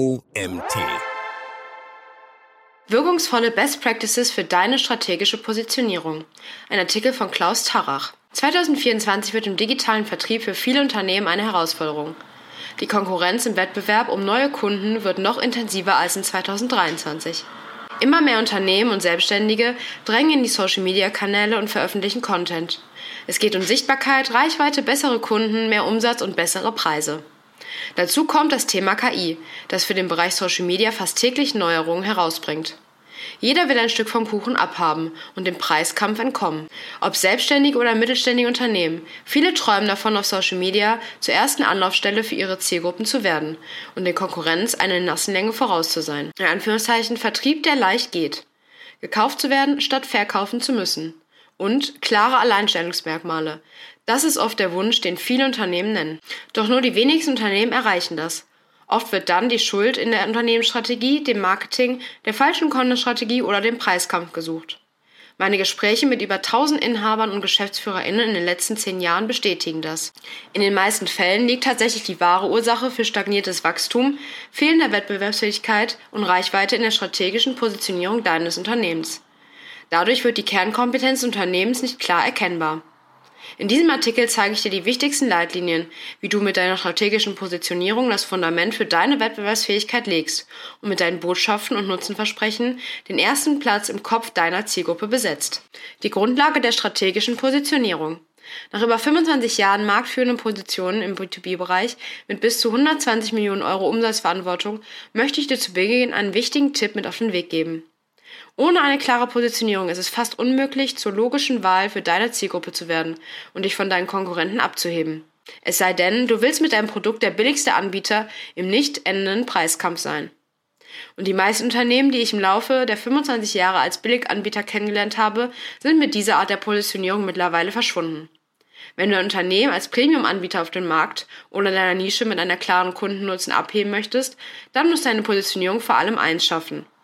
OMT. Wirkungsvolle Best Practices für deine strategische Positionierung. Ein Artikel von Klaus Tarach. 2024 wird im digitalen Vertrieb für viele Unternehmen eine Herausforderung. Die Konkurrenz im Wettbewerb um neue Kunden wird noch intensiver als in 2023. Immer mehr Unternehmen und Selbstständige drängen in die Social-Media-Kanäle und veröffentlichen Content. Es geht um Sichtbarkeit, Reichweite, bessere Kunden, mehr Umsatz und bessere Preise. Dazu kommt das Thema KI, das für den Bereich Social Media fast täglich Neuerungen herausbringt. Jeder will ein Stück vom Kuchen abhaben und dem Preiskampf entkommen. Ob selbstständige oder mittelständige Unternehmen, viele träumen davon, auf Social Media zur ersten Anlaufstelle für ihre Zielgruppen zu werden und den Konkurrenz eine Nassenlänge voraus zu sein. In Anführungszeichen Vertrieb, der leicht geht. Gekauft zu werden, statt verkaufen zu müssen. Und klare Alleinstellungsmerkmale. Das ist oft der Wunsch, den viele Unternehmen nennen. Doch nur die wenigsten Unternehmen erreichen das. Oft wird dann die Schuld in der Unternehmensstrategie, dem Marketing, der falschen Content-Strategie oder dem Preiskampf gesucht. Meine Gespräche mit über 1000 Inhabern und GeschäftsführerInnen in den letzten zehn Jahren bestätigen das. In den meisten Fällen liegt tatsächlich die wahre Ursache für stagniertes Wachstum, fehlender Wettbewerbsfähigkeit und Reichweite in der strategischen Positionierung deines Unternehmens. Dadurch wird die Kernkompetenz des Unternehmens nicht klar erkennbar. In diesem Artikel zeige ich dir die wichtigsten Leitlinien, wie du mit deiner strategischen Positionierung das Fundament für deine Wettbewerbsfähigkeit legst und mit deinen Botschaften und Nutzenversprechen den ersten Platz im Kopf deiner Zielgruppe besetzt. Die Grundlage der strategischen Positionierung. Nach über 25 Jahren marktführenden Positionen im B2B-Bereich mit bis zu 120 Millionen Euro Umsatzverantwortung möchte ich dir zu Beginn einen wichtigen Tipp mit auf den Weg geben. Ohne eine klare Positionierung ist es fast unmöglich, zur logischen Wahl für deine Zielgruppe zu werden und dich von deinen Konkurrenten abzuheben. Es sei denn, du willst mit deinem Produkt der billigste Anbieter im nicht endenden Preiskampf sein. Und die meisten Unternehmen, die ich im Laufe der 25 Jahre als Billiganbieter kennengelernt habe, sind mit dieser Art der Positionierung mittlerweile verschwunden. Wenn du ein Unternehmen als Premium-Anbieter auf dem Markt oder deiner Nische mit einer klaren Kundennutzen abheben möchtest, dann muss deine Positionierung vor allem eins schaffen –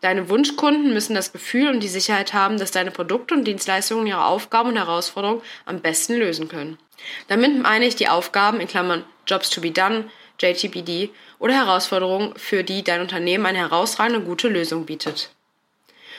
Deine Wunschkunden müssen das Gefühl und die Sicherheit haben, dass deine Produkte und Dienstleistungen ihre Aufgaben und Herausforderungen am besten lösen können. Damit meine ich die Aufgaben in Klammern Jobs to be done, JTBD oder Herausforderungen, für die dein Unternehmen eine herausragende gute Lösung bietet.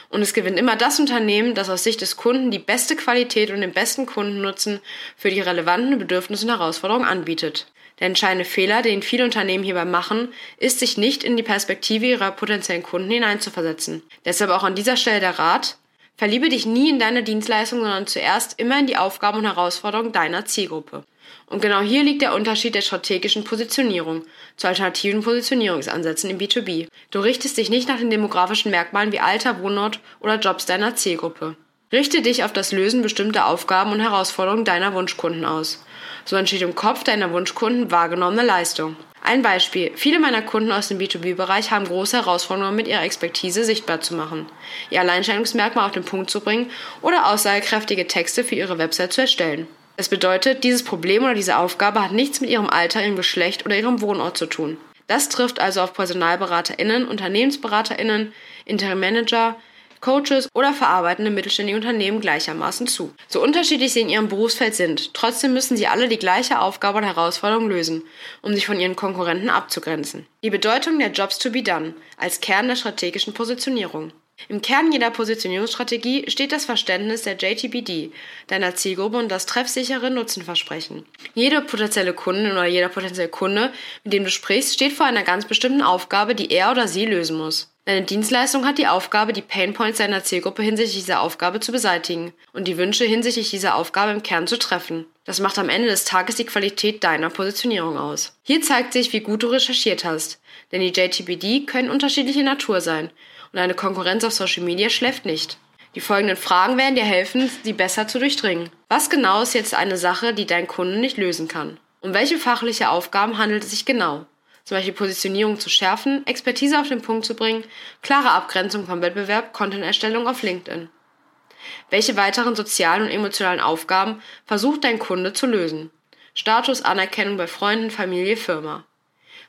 Und es gewinnt immer das Unternehmen, das aus Sicht des Kunden die beste Qualität und den besten Kundennutzen für die relevanten Bedürfnisse und Herausforderungen anbietet. Der entscheidende Fehler, den viele Unternehmen hierbei machen, ist, sich nicht in die Perspektive ihrer potenziellen Kunden hineinzuversetzen. Deshalb auch an dieser Stelle der Rat, verliebe dich nie in deine Dienstleistung, sondern zuerst immer in die Aufgaben und Herausforderungen deiner Zielgruppe. Und genau hier liegt der Unterschied der strategischen Positionierung zu alternativen Positionierungsansätzen im B2B. Du richtest dich nicht nach den demografischen Merkmalen wie Alter, Wohnort oder Jobs deiner Zielgruppe. Richte dich auf das Lösen bestimmter Aufgaben und Herausforderungen deiner Wunschkunden aus. So entsteht im Kopf deiner Wunschkunden wahrgenommene Leistung. Ein Beispiel. Viele meiner Kunden aus dem B2B-Bereich haben große Herausforderungen mit ihrer Expertise sichtbar zu machen, ihr Alleinstellungsmerkmal auf den Punkt zu bringen oder aussagekräftige Texte für ihre Website zu erstellen. Das bedeutet, dieses Problem oder diese Aufgabe hat nichts mit ihrem Alter, ihrem Geschlecht oder ihrem Wohnort zu tun. Das trifft also auf PersonalberaterInnen, UnternehmensberaterInnen, Interim-Manager, Coaches oder verarbeitende mittelständige Unternehmen gleichermaßen zu. So unterschiedlich sie in ihrem Berufsfeld sind, trotzdem müssen sie alle die gleiche Aufgabe und Herausforderung lösen, um sich von ihren Konkurrenten abzugrenzen. Die Bedeutung der Jobs to be done als Kern der strategischen Positionierung. Im Kern jeder Positionierungsstrategie steht das Verständnis der JTBD, deiner Zielgruppe und das treffsichere Nutzenversprechen. Jede potenzielle Kundin oder jeder potenzielle Kunde, mit dem du sprichst, steht vor einer ganz bestimmten Aufgabe, die er oder sie lösen muss. Deine Dienstleistung hat die Aufgabe, die Painpoints deiner Zielgruppe hinsichtlich dieser Aufgabe zu beseitigen und die Wünsche hinsichtlich dieser Aufgabe im Kern zu treffen. Das macht am Ende des Tages die Qualität deiner Positionierung aus. Hier zeigt sich, wie gut du recherchiert hast, denn die JTBD können unterschiedliche Natur sein und eine Konkurrenz auf Social Media schläft nicht. Die folgenden Fragen werden dir helfen, sie besser zu durchdringen. Was genau ist jetzt eine Sache, die dein Kunde nicht lösen kann? Um welche fachliche Aufgaben handelt es sich genau? Zum Beispiel Positionierung zu schärfen, Expertise auf den Punkt zu bringen, klare Abgrenzung vom Wettbewerb, Content-Erstellung auf LinkedIn. Welche weiteren sozialen und emotionalen Aufgaben versucht dein Kunde zu lösen? Status, Anerkennung bei Freunden, Familie, Firma.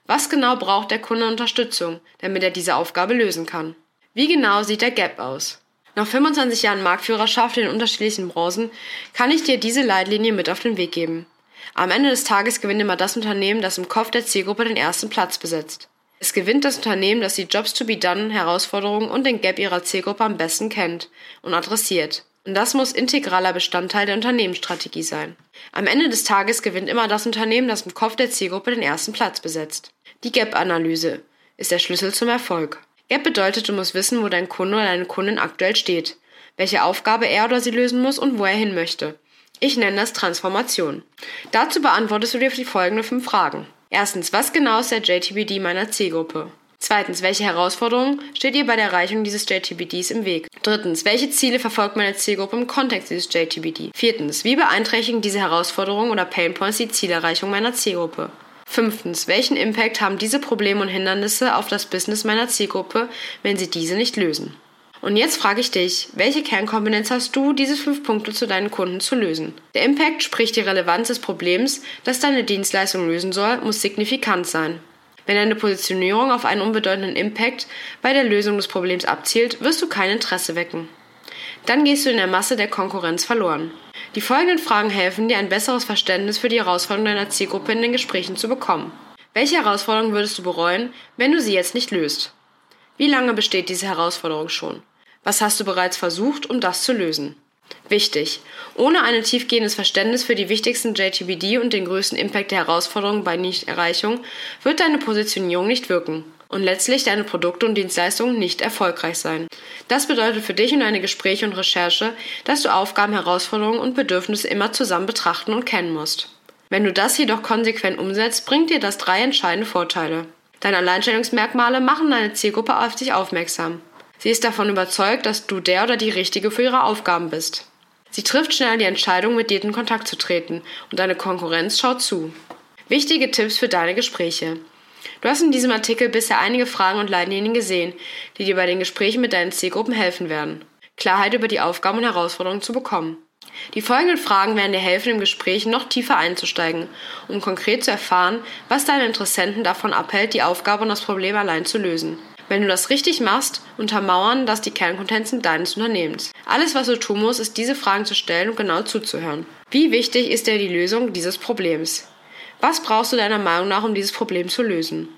Was genau braucht der Kunde Unterstützung, damit er diese Aufgabe lösen kann? Wie genau sieht der Gap aus? Nach 25 Jahren Marktführerschaft in unterschiedlichen Branchen kann ich dir diese Leitlinie mit auf den Weg geben. Am Ende des Tages gewinnt immer das Unternehmen, das im Kopf der Zielgruppe den ersten Platz besetzt. Es gewinnt das Unternehmen, das die Jobs to be done, Herausforderungen und den Gap ihrer Zielgruppe am besten kennt und adressiert. Und das muss integraler Bestandteil der Unternehmensstrategie sein. Am Ende des Tages gewinnt immer das Unternehmen, das im Kopf der Zielgruppe den ersten Platz besetzt. Die Gap-Analyse ist der Schlüssel zum Erfolg. Gap bedeutet, du musst wissen, wo dein Kunde oder deine Kundin aktuell steht, welche Aufgabe er oder sie lösen muss und wo er hin möchte. Ich nenne das Transformation. Dazu beantwortest du dir die folgenden fünf Fragen. Erstens, was genau ist der JTBD meiner Zielgruppe? Zweitens, welche Herausforderungen steht ihr bei der Erreichung dieses JTBDs im Weg? Drittens, welche Ziele verfolgt meine Zielgruppe im Kontext dieses JTBD? Viertens, wie beeinträchtigen diese Herausforderungen oder Painpoints die Zielerreichung meiner Zielgruppe? Fünftens, welchen Impact haben diese Probleme und Hindernisse auf das Business meiner Zielgruppe, wenn sie diese nicht lösen? Und jetzt frage ich dich, welche Kernkompetenz hast du, diese fünf Punkte zu deinen Kunden zu lösen? Der Impact, sprich die Relevanz des Problems, das deine Dienstleistung lösen soll, muss signifikant sein. Wenn deine Positionierung auf einen unbedeutenden Impact bei der Lösung des Problems abzielt, wirst du kein Interesse wecken. Dann gehst du in der Masse der Konkurrenz verloren. Die folgenden Fragen helfen dir, ein besseres Verständnis für die Herausforderungen deiner Zielgruppe in den Gesprächen zu bekommen. Welche Herausforderungen würdest du bereuen, wenn du sie jetzt nicht löst? Wie lange besteht diese Herausforderung schon? Was hast du bereits versucht, um das zu lösen? Wichtig. Ohne ein tiefgehendes Verständnis für die wichtigsten JTBD und den größten Impact der Herausforderungen bei Nichterreichung wird deine Positionierung nicht wirken und letztlich deine Produkte und Dienstleistungen nicht erfolgreich sein. Das bedeutet für dich und deine Gespräche und Recherche, dass du Aufgaben, Herausforderungen und Bedürfnisse immer zusammen betrachten und kennen musst. Wenn du das jedoch konsequent umsetzt, bringt dir das drei entscheidende Vorteile. Deine Alleinstellungsmerkmale machen deine Zielgruppe auf dich aufmerksam. Sie ist davon überzeugt, dass du der oder die Richtige für ihre Aufgaben bist. Sie trifft schnell die Entscheidung, mit dir in Kontakt zu treten und deine Konkurrenz schaut zu. Wichtige Tipps für deine Gespräche. Du hast in diesem Artikel bisher einige Fragen und Leitlinien gesehen, die dir bei den Gesprächen mit deinen Zielgruppen helfen werden, Klarheit über die Aufgaben und Herausforderungen zu bekommen. Die folgenden Fragen werden dir helfen, im Gespräch noch tiefer einzusteigen, um konkret zu erfahren, was deine Interessenten davon abhält, die Aufgabe und das Problem allein zu lösen. Wenn du das richtig machst, untermauern das die Kernkompetenzen deines Unternehmens. Alles, was du tun musst, ist diese Fragen zu stellen und genau zuzuhören. Wie wichtig ist dir die Lösung dieses Problems? Was brauchst du deiner Meinung nach, um dieses Problem zu lösen?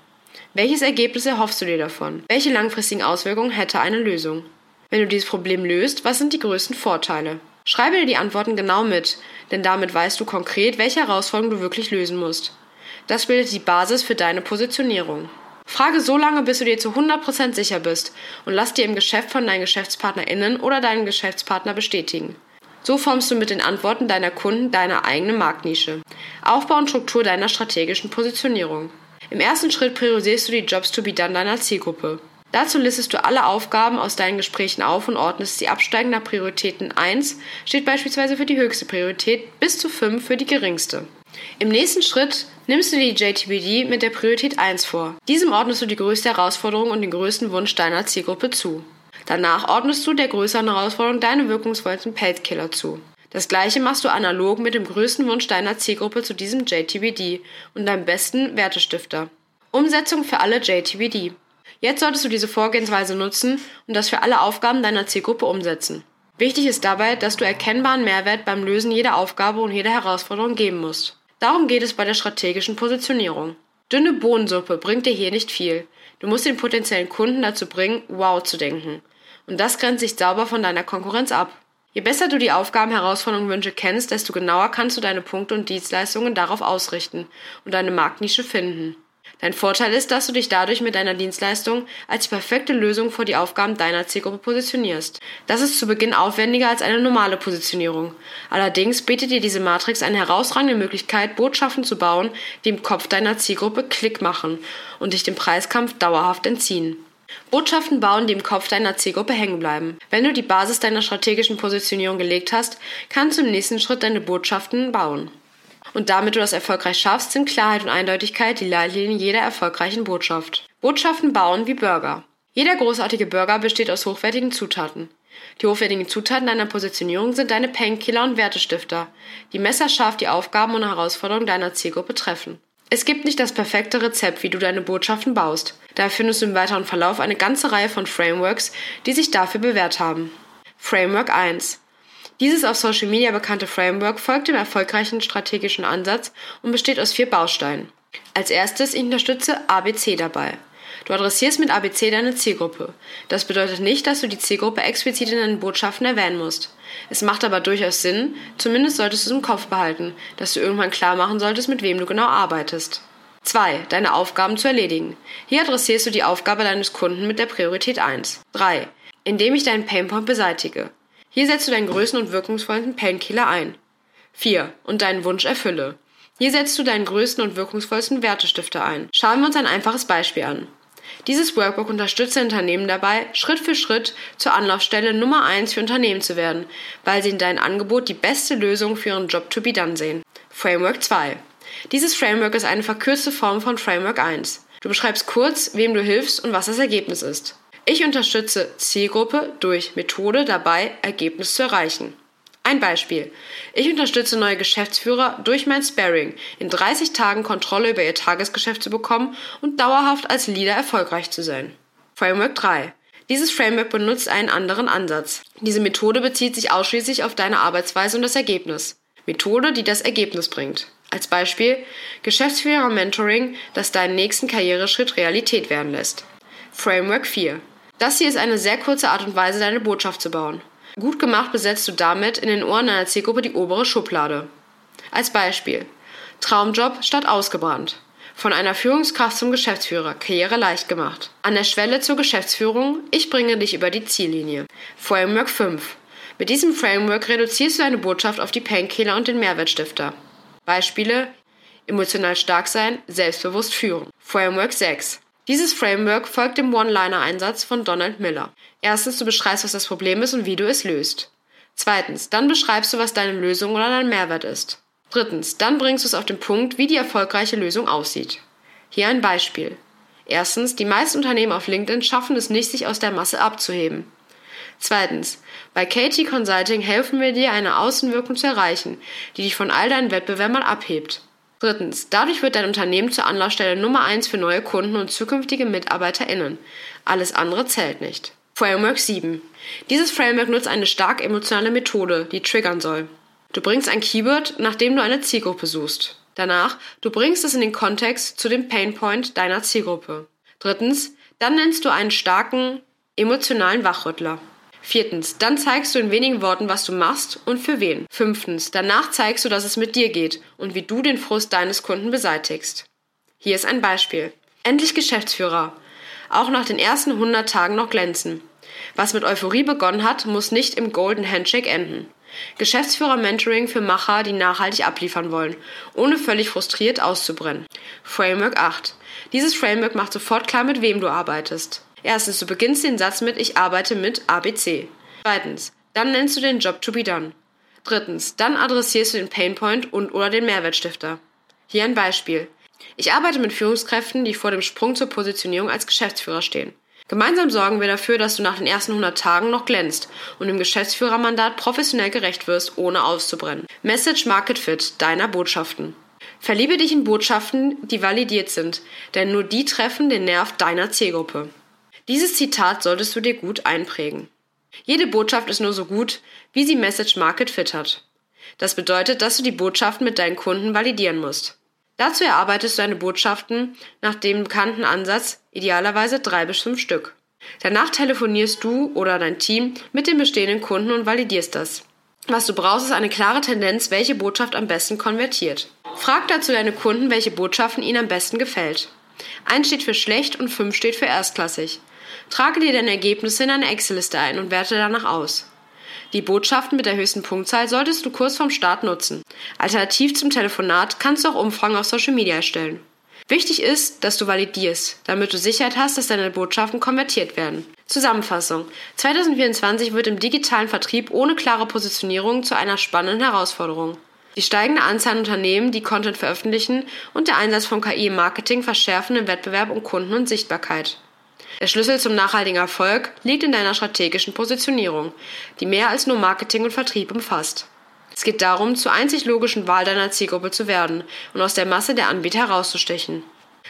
Welches Ergebnis erhoffst du dir davon? Welche langfristigen Auswirkungen hätte eine Lösung? Wenn du dieses Problem löst, was sind die größten Vorteile? Schreibe dir die Antworten genau mit, denn damit weißt du konkret, welche Herausforderungen du wirklich lösen musst. Das bildet die Basis für deine Positionierung. Frage so lange, bis du dir zu 100% sicher bist und lass dir im Geschäft von deinen GeschäftspartnerInnen oder deinen Geschäftspartner bestätigen. So formst du mit den Antworten deiner Kunden deine eigene Marktnische. Aufbau und Struktur deiner strategischen Positionierung. Im ersten Schritt priorisierst du die Jobs to be done deiner Zielgruppe. Dazu listest du alle Aufgaben aus deinen Gesprächen auf und ordnest sie absteigend nach Prioritäten 1 steht beispielsweise für die höchste Priorität bis zu 5 für die geringste. Im nächsten Schritt nimmst du die JTBD mit der Priorität 1 vor. Diesem ordnest du die größte Herausforderung und den größten Wunsch deiner Zielgruppe zu. Danach ordnest du der größeren Herausforderung deine wirkungsvollsten Pelzkiller zu. Das gleiche machst du analog mit dem größten Wunsch deiner Zielgruppe zu diesem JTBD und deinem besten Wertestifter. Umsetzung für alle JTBD. Jetzt solltest du diese Vorgehensweise nutzen und das für alle Aufgaben deiner Zielgruppe umsetzen. Wichtig ist dabei, dass du erkennbaren Mehrwert beim Lösen jeder Aufgabe und jeder Herausforderung geben musst. Darum geht es bei der strategischen Positionierung. Dünne Bohnensuppe bringt dir hier nicht viel. Du musst den potenziellen Kunden dazu bringen, wow zu denken. Und das grenzt sich sauber von deiner Konkurrenz ab. Je besser du die Aufgaben, Herausforderungen und Wünsche kennst, desto genauer kannst du deine Punkte und Dienstleistungen darauf ausrichten und deine Marktnische finden. Dein Vorteil ist, dass du dich dadurch mit deiner Dienstleistung als perfekte Lösung für die Aufgaben deiner Zielgruppe positionierst. Das ist zu Beginn aufwendiger als eine normale Positionierung. Allerdings bietet dir diese Matrix eine herausragende Möglichkeit, Botschaften zu bauen, die im Kopf deiner Zielgruppe Klick machen und dich dem Preiskampf dauerhaft entziehen. Botschaften bauen, die im Kopf deiner Zielgruppe hängen bleiben. Wenn du die Basis deiner strategischen Positionierung gelegt hast, kannst du im nächsten Schritt deine Botschaften bauen. Und damit du das erfolgreich schaffst, sind Klarheit und Eindeutigkeit die Leitlinien jeder erfolgreichen Botschaft. Botschaften bauen wie Burger. Jeder großartige Burger besteht aus hochwertigen Zutaten. Die hochwertigen Zutaten deiner Positionierung sind deine Painkiller und Wertestifter, die messerscharf die Aufgaben und Herausforderungen deiner Zielgruppe treffen. Es gibt nicht das perfekte Rezept, wie du deine Botschaften baust. Daher findest du im weiteren Verlauf eine ganze Reihe von Frameworks, die sich dafür bewährt haben. Framework 1. Dieses auf Social Media bekannte Framework folgt dem erfolgreichen strategischen Ansatz und besteht aus vier Bausteinen. Als erstes, ich unterstütze ABC dabei. Du adressierst mit ABC deine Zielgruppe. Das bedeutet nicht, dass du die Zielgruppe explizit in deinen Botschaften erwähnen musst. Es macht aber durchaus Sinn, zumindest solltest du es im Kopf behalten, dass du irgendwann klar machen solltest, mit wem du genau arbeitest. 2. Deine Aufgaben zu erledigen. Hier adressierst du die Aufgabe deines Kunden mit der Priorität 1. 3. Indem ich deinen Painpoint beseitige. Hier setzt du deinen größten und wirkungsvollsten Painkiller ein. 4. Und deinen Wunsch erfülle. Hier setzt du deinen größten und wirkungsvollsten Wertestifter ein. Schauen wir uns ein einfaches Beispiel an. Dieses Workbook unterstützt Unternehmen dabei, Schritt für Schritt zur Anlaufstelle Nummer 1 für Unternehmen zu werden, weil sie in deinem Angebot die beste Lösung für ihren Job to be done sehen. Framework 2. Dieses Framework ist eine verkürzte Form von Framework 1. Du beschreibst kurz, wem du hilfst und was das Ergebnis ist. Ich unterstütze Zielgruppe durch Methode dabei, Ergebnis zu erreichen. Ein Beispiel. Ich unterstütze neue Geschäftsführer durch mein Sparring, in 30 Tagen Kontrolle über ihr Tagesgeschäft zu bekommen und dauerhaft als Leader erfolgreich zu sein. Framework 3. Dieses Framework benutzt einen anderen Ansatz. Diese Methode bezieht sich ausschließlich auf deine Arbeitsweise und das Ergebnis. Methode, die das Ergebnis bringt. Als Beispiel Geschäftsführer-Mentoring, das deinen nächsten Karriereschritt Realität werden lässt. Framework 4. Das hier ist eine sehr kurze Art und Weise, deine Botschaft zu bauen. Gut gemacht besetzt du damit in den Ohren deiner Zielgruppe die obere Schublade. Als Beispiel Traumjob statt ausgebrannt. Von einer Führungskraft zum Geschäftsführer, Karriere leicht gemacht. An der Schwelle zur Geschäftsführung, ich bringe dich über die Ziellinie. Framework 5. Mit diesem Framework reduzierst du deine Botschaft auf die Painkiller und den Mehrwertstifter. Beispiele emotional stark sein, selbstbewusst führen. Framework 6. Dieses Framework folgt dem One-Liner-Einsatz von Donald Miller. Erstens, du beschreibst, was das Problem ist und wie du es löst. Zweitens, dann beschreibst du, was deine Lösung oder dein Mehrwert ist. Drittens, dann bringst du es auf den Punkt, wie die erfolgreiche Lösung aussieht. Hier ein Beispiel. Erstens, die meisten Unternehmen auf LinkedIn schaffen es nicht, sich aus der Masse abzuheben. Zweitens, bei KT Consulting helfen wir dir, eine Außenwirkung zu erreichen, die dich von all deinen Wettbewerbern abhebt. Drittens, dadurch wird dein Unternehmen zur Anlaufstelle Nummer eins für neue Kunden und zukünftige MitarbeiterInnen. Alles andere zählt nicht. Framework 7. Dieses Framework nutzt eine stark emotionale Methode, die triggern soll. Du bringst ein Keyword, nachdem du eine Zielgruppe suchst. Danach, du bringst es in den Kontext zu dem Painpoint deiner Zielgruppe. Drittens, dann nennst du einen starken, emotionalen Wachrüttler. Viertens, dann zeigst du in wenigen Worten, was du machst und für wen. Fünftens, danach zeigst du, dass es mit dir geht und wie du den Frust deines Kunden beseitigst. Hier ist ein Beispiel. Endlich Geschäftsführer. Auch nach den ersten 100 Tagen noch glänzen. Was mit Euphorie begonnen hat, muss nicht im Golden Handshake enden. Geschäftsführer-Mentoring für Macher, die nachhaltig abliefern wollen, ohne völlig frustriert auszubrennen. Framework 8. Dieses Framework macht sofort klar, mit wem du arbeitest. Erstens, du beginnst den Satz mit Ich arbeite mit ABC. Zweitens, dann nennst du den Job to be done. Drittens, dann adressierst du den Painpoint und oder den Mehrwertstifter. Hier ein Beispiel. Ich arbeite mit Führungskräften, die vor dem Sprung zur Positionierung als Geschäftsführer stehen. Gemeinsam sorgen wir dafür, dass du nach den ersten 100 Tagen noch glänzt und dem Geschäftsführermandat professionell gerecht wirst, ohne auszubrennen. Message Market Fit deiner Botschaften. Verliebe dich in Botschaften, die validiert sind, denn nur die treffen den Nerv deiner Zielgruppe. Dieses Zitat solltest du dir gut einprägen. Jede Botschaft ist nur so gut, wie sie Message Market Fit hat. Das bedeutet, dass du die Botschaften mit deinen Kunden validieren musst. Dazu erarbeitest du deine Botschaften nach dem bekannten Ansatz, idealerweise drei bis fünf Stück. Danach telefonierst du oder dein Team mit den bestehenden Kunden und validierst das. Was du brauchst, ist eine klare Tendenz, welche Botschaft am besten konvertiert. Frag dazu deine Kunden, welche Botschaften ihnen am besten gefällt. Eins steht für schlecht und fünf steht für erstklassig. Trage dir deine Ergebnisse in eine Excel-Liste ein und werte danach aus. Die Botschaften mit der höchsten Punktzahl solltest du kurz vorm Start nutzen. Alternativ zum Telefonat kannst du auch Umfragen auf Social Media erstellen. Wichtig ist, dass du validierst, damit du Sicherheit hast, dass deine Botschaften konvertiert werden. Zusammenfassung. 2024 wird im digitalen Vertrieb ohne klare Positionierung zu einer spannenden Herausforderung. Die steigende Anzahl an Unternehmen, die Content veröffentlichen und der Einsatz von KI im Marketing verschärfen den Wettbewerb um Kunden und Sichtbarkeit. Der Schlüssel zum nachhaltigen Erfolg liegt in deiner strategischen Positionierung, die mehr als nur Marketing und Vertrieb umfasst. Es geht darum, zur einzig logischen Wahl deiner Zielgruppe zu werden und aus der Masse der Anbieter herauszustechen.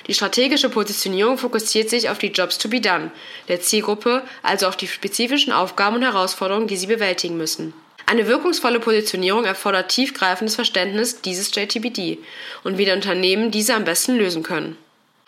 Die strategische Positionierung fokussiert sich auf die Jobs to be done der Zielgruppe, also auf die spezifischen Aufgaben und Herausforderungen, die sie bewältigen müssen. Eine wirkungsvolle Positionierung erfordert tiefgreifendes Verständnis dieses JTBD und wie die Unternehmen diese am besten lösen können.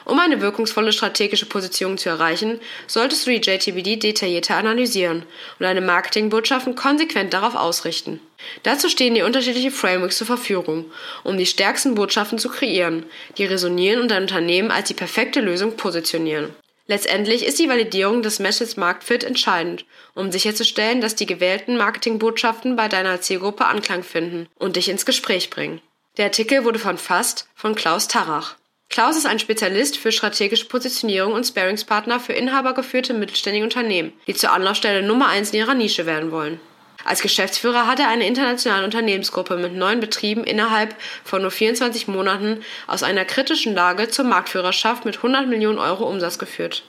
Um eine wirkungsvolle strategische Position zu erreichen, solltest du die JTBD detaillierter analysieren und deine Marketingbotschaften konsequent darauf ausrichten. Dazu stehen dir unterschiedliche Frameworks zur Verfügung, um die stärksten Botschaften zu kreieren, die resonieren und dein Unternehmen als die perfekte Lösung positionieren. Letztendlich ist die Validierung des Message Marktfit entscheidend, um sicherzustellen, dass die gewählten Marketingbotschaften bei deiner Zielgruppe Anklang finden und dich ins Gespräch bringen. Der Artikel wurde verfasst von Klaus Tarach. Klaus ist ein Spezialist für strategische Positionierung und Sparingspartner für inhabergeführte mittelständige Unternehmen, die zur Anlaufstelle Nummer eins in ihrer Nische werden wollen. Als Geschäftsführer hat er eine internationale Unternehmensgruppe mit neun Betrieben innerhalb von nur 24 Monaten aus einer kritischen Lage zur Marktführerschaft mit 100 Millionen Euro Umsatz geführt.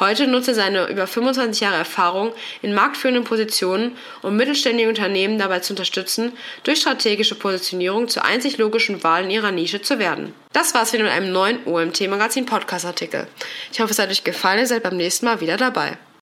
Heute nutzt er seine über 25 Jahre Erfahrung in marktführenden Positionen, um mittelständige Unternehmen dabei zu unterstützen, durch strategische Positionierung zur einzig logischen Wahl in ihrer Nische zu werden. Das war's wieder mit einem neuen OMT Magazin Podcast Artikel. Ich hoffe, es hat euch gefallen, ihr seid beim nächsten Mal wieder dabei.